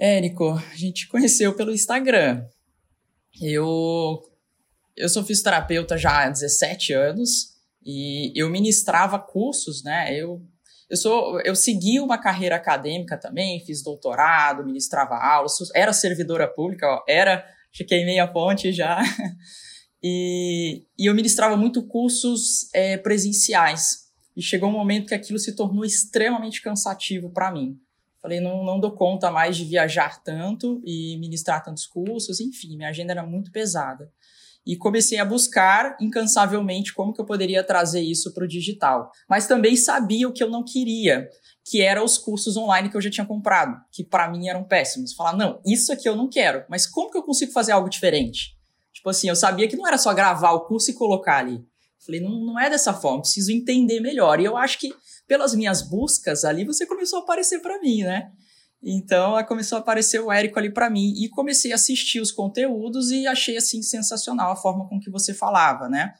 Érico, a gente conheceu pelo Instagram. Eu, eu sou fisioterapeuta já há 17 anos e eu ministrava cursos, né? Eu, eu, sou, eu segui uma carreira acadêmica também, fiz doutorado, ministrava aulas, era servidora pública, ó, era, fiquei meia ponte já. E, e eu ministrava muito cursos é, presenciais. E chegou um momento que aquilo se tornou extremamente cansativo para mim. Falei, não, não dou conta mais de viajar tanto e ministrar tantos cursos, enfim, minha agenda era muito pesada. E comecei a buscar incansavelmente como que eu poderia trazer isso para o digital. Mas também sabia o que eu não queria, que eram os cursos online que eu já tinha comprado, que para mim eram péssimos. Falar, não, isso aqui eu não quero, mas como que eu consigo fazer algo diferente? Tipo assim, eu sabia que não era só gravar o curso e colocar ali. Falei, não, não é dessa forma, preciso entender melhor. E eu acho que pelas minhas buscas ali, você começou a aparecer para mim, né? Então, começou a aparecer o Érico ali para mim e comecei a assistir os conteúdos e achei assim sensacional a forma com que você falava, né?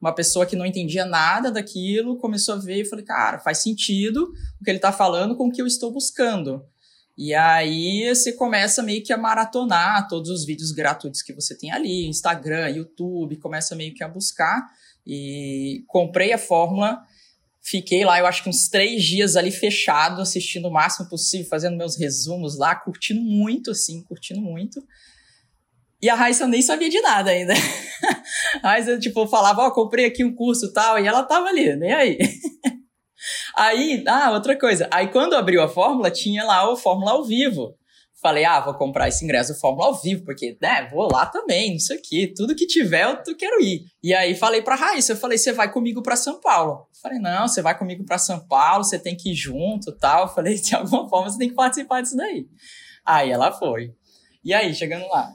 Uma pessoa que não entendia nada daquilo começou a ver e falei, cara, faz sentido o que ele está falando com o que eu estou buscando. E aí você começa meio que a maratonar todos os vídeos gratuitos que você tem ali, Instagram, YouTube, começa meio que a buscar. E comprei a fórmula, fiquei lá, eu acho que uns três dias ali fechado, assistindo o máximo possível, fazendo meus resumos lá, curtindo muito, assim, curtindo muito. E a Raíssa nem sabia de nada ainda. a Raíssa, tipo, falava, ó, oh, comprei aqui um curso tal, e ela tava ali, nem aí. Aí, ah, outra coisa. Aí quando abriu a fórmula, tinha lá o Fórmula ao vivo. Falei, ah, vou comprar esse ingresso do Fórmula ao vivo, porque, né, vou lá também, não sei o quê. Tudo que tiver, eu quero ir. E aí falei pra Raíssa, eu falei, você vai comigo pra São Paulo. falei, não, você vai comigo pra São Paulo, você tem que ir junto tal. Eu falei, de alguma forma você tem que participar disso daí. Aí ela foi. E aí, chegando lá.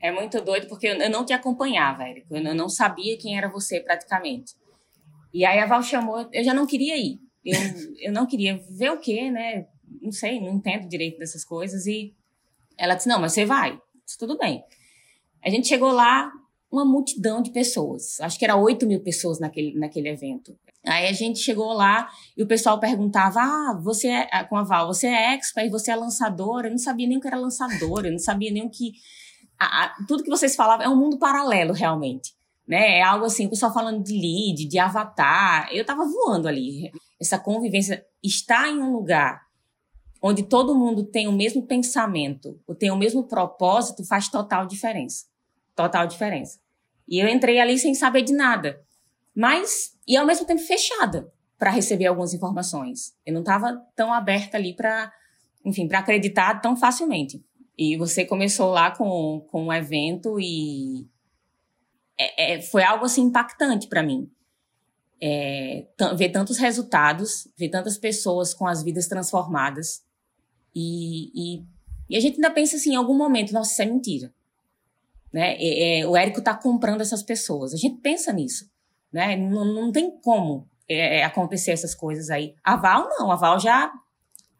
É muito doido, porque eu não te acompanhava, Érico. Eu não sabia quem era você praticamente. E aí a Val chamou, eu já não queria ir. Eu, eu não queria ver o quê, né? Não sei, não entendo direito dessas coisas. E ela disse: Não, mas você vai. Disse, Tudo bem. A gente chegou lá, uma multidão de pessoas. Acho que era 8 mil pessoas naquele, naquele evento. Aí a gente chegou lá e o pessoal perguntava: Ah, você é, ah, com a Val, você é expert, você é lançadora. Eu não sabia nem o que era lançadora, eu não sabia nem o que. A, a, tudo que vocês falavam é um mundo paralelo, realmente. Né? É algo assim, o pessoal falando de lead, de avatar. Eu tava voando ali essa convivência, estar em um lugar onde todo mundo tem o mesmo pensamento, ou tem o mesmo propósito, faz total diferença. Total diferença. E eu entrei ali sem saber de nada, mas e ao mesmo tempo fechada para receber algumas informações. Eu não estava tão aberta ali para, enfim, para acreditar tão facilmente. E você começou lá com, com um evento e é, é, foi algo assim impactante para mim é, ver tantos resultados, ver tantas pessoas com as vidas transformadas. E, e, e, a gente ainda pensa assim, em algum momento, nossa, isso é mentira. Né? É, é, o Érico está comprando essas pessoas. A gente pensa nisso. Né? Não, não tem como é, é, acontecer essas coisas aí. A Val não, a Val já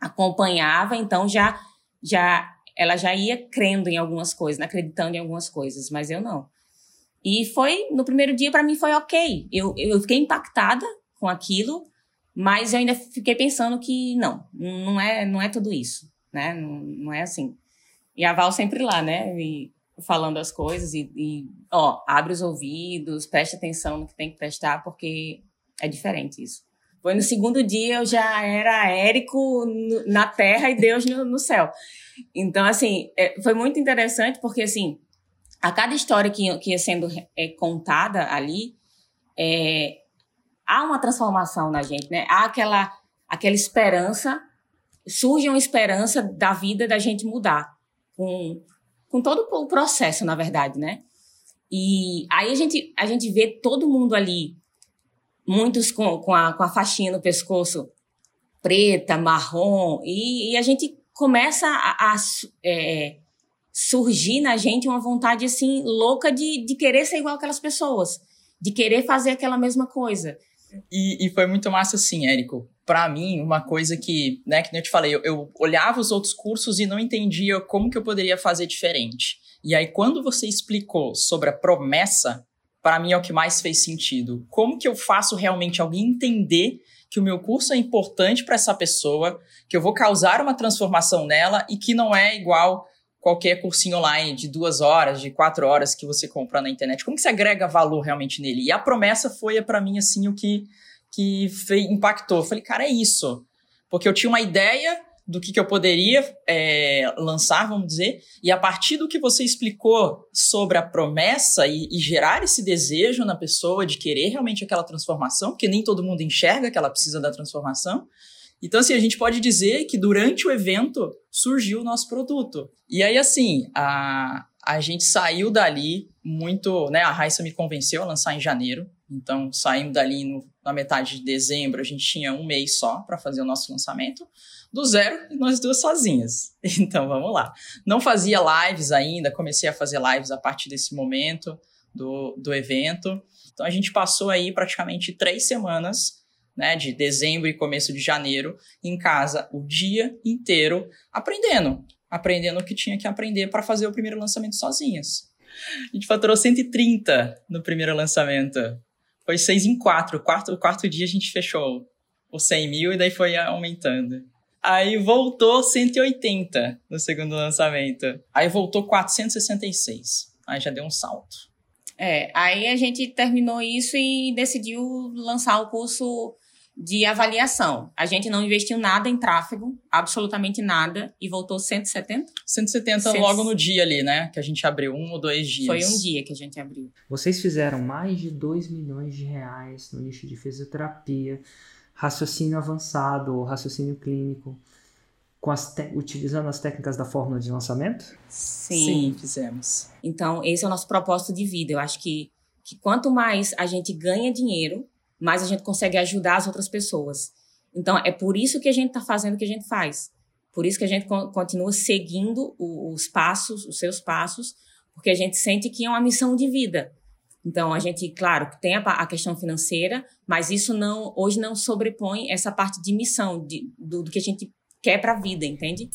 acompanhava, então já, já ela já ia crendo em algumas coisas, né? acreditando em algumas coisas, mas eu não. E foi, no primeiro dia, para mim foi ok. Eu, eu fiquei impactada com aquilo, mas eu ainda fiquei pensando que não, não é, não é tudo isso, né? Não, não é assim. E a Val sempre lá, né? E falando as coisas e, e, ó, abre os ouvidos, preste atenção no que tem que prestar, porque é diferente isso. Foi no segundo dia eu já era Érico na terra e Deus no, no céu. Então, assim, é, foi muito interessante porque, assim, a cada história que, que ia sendo é, contada ali, é, há uma transformação na gente, né? Há aquela, aquela esperança, surge uma esperança da vida da gente mudar, com, com todo o processo, na verdade, né? E aí a gente, a gente vê todo mundo ali, muitos com, com, a, com a faixinha no pescoço preta, marrom, e, e a gente começa a, a é, surgir na gente uma vontade assim louca de, de querer ser igual aquelas pessoas, de querer fazer aquela mesma coisa. E, e foi muito massa assim, Érico. Para mim, uma coisa que, né, que eu te falei, eu, eu olhava os outros cursos e não entendia como que eu poderia fazer diferente. E aí, quando você explicou sobre a promessa, para mim é o que mais fez sentido. Como que eu faço realmente alguém entender que o meu curso é importante para essa pessoa, que eu vou causar uma transformação nela e que não é igual qualquer cursinho online de duas horas, de quatro horas que você compra na internet. Como que você agrega valor realmente nele? E a promessa foi para mim assim o que que fez, impactou. Eu falei, cara, é isso, porque eu tinha uma ideia do que, que eu poderia é, lançar, vamos dizer, e a partir do que você explicou sobre a promessa e, e, gerar esse desejo na pessoa de querer realmente aquela transformação, porque nem todo mundo enxerga que ela precisa da transformação. Então, assim, a gente pode dizer que durante o evento surgiu o nosso produto. E aí, assim, a, a gente saiu dali muito, né? A Raissa me convenceu a lançar em janeiro. Então, saímos dali no, na metade de dezembro, a gente tinha um mês só para fazer o nosso lançamento do zero nós duas sozinhas. Então vamos lá. Não fazia lives ainda, comecei a fazer lives a partir desse momento do, do evento. Então a gente passou aí praticamente três semanas, né, de dezembro e começo de janeiro, em casa o dia inteiro aprendendo, aprendendo o que tinha que aprender para fazer o primeiro lançamento sozinhas. A gente faturou 130 no primeiro lançamento. Foi seis em quatro. O quarto, quarto dia a gente fechou os 100 mil e daí foi aumentando. Aí voltou 180 no segundo lançamento. Aí voltou 466. Aí já deu um salto. É, aí a gente terminou isso e decidiu lançar o curso de avaliação. A gente não investiu nada em tráfego, absolutamente nada, e voltou 170? 170 Cent... logo no dia ali, né? Que a gente abriu um ou dois dias. Foi um dia que a gente abriu. Vocês fizeram mais de 2 milhões de reais no nicho de fisioterapia raciocínio avançado ou raciocínio clínico, com as utilizando as técnicas da fórmula de lançamento? Sim. Sim, fizemos. Então, esse é o nosso propósito de vida. Eu acho que, que quanto mais a gente ganha dinheiro, mais a gente consegue ajudar as outras pessoas. Então, é por isso que a gente está fazendo o que a gente faz. Por isso que a gente continua seguindo os passos, os seus passos, porque a gente sente que é uma missão de vida. Então, a gente, claro, tem a, questão financeira, mas isso não hoje não sobrepõe essa parte de missão, de, do, do que a gente quer para a vida, entende?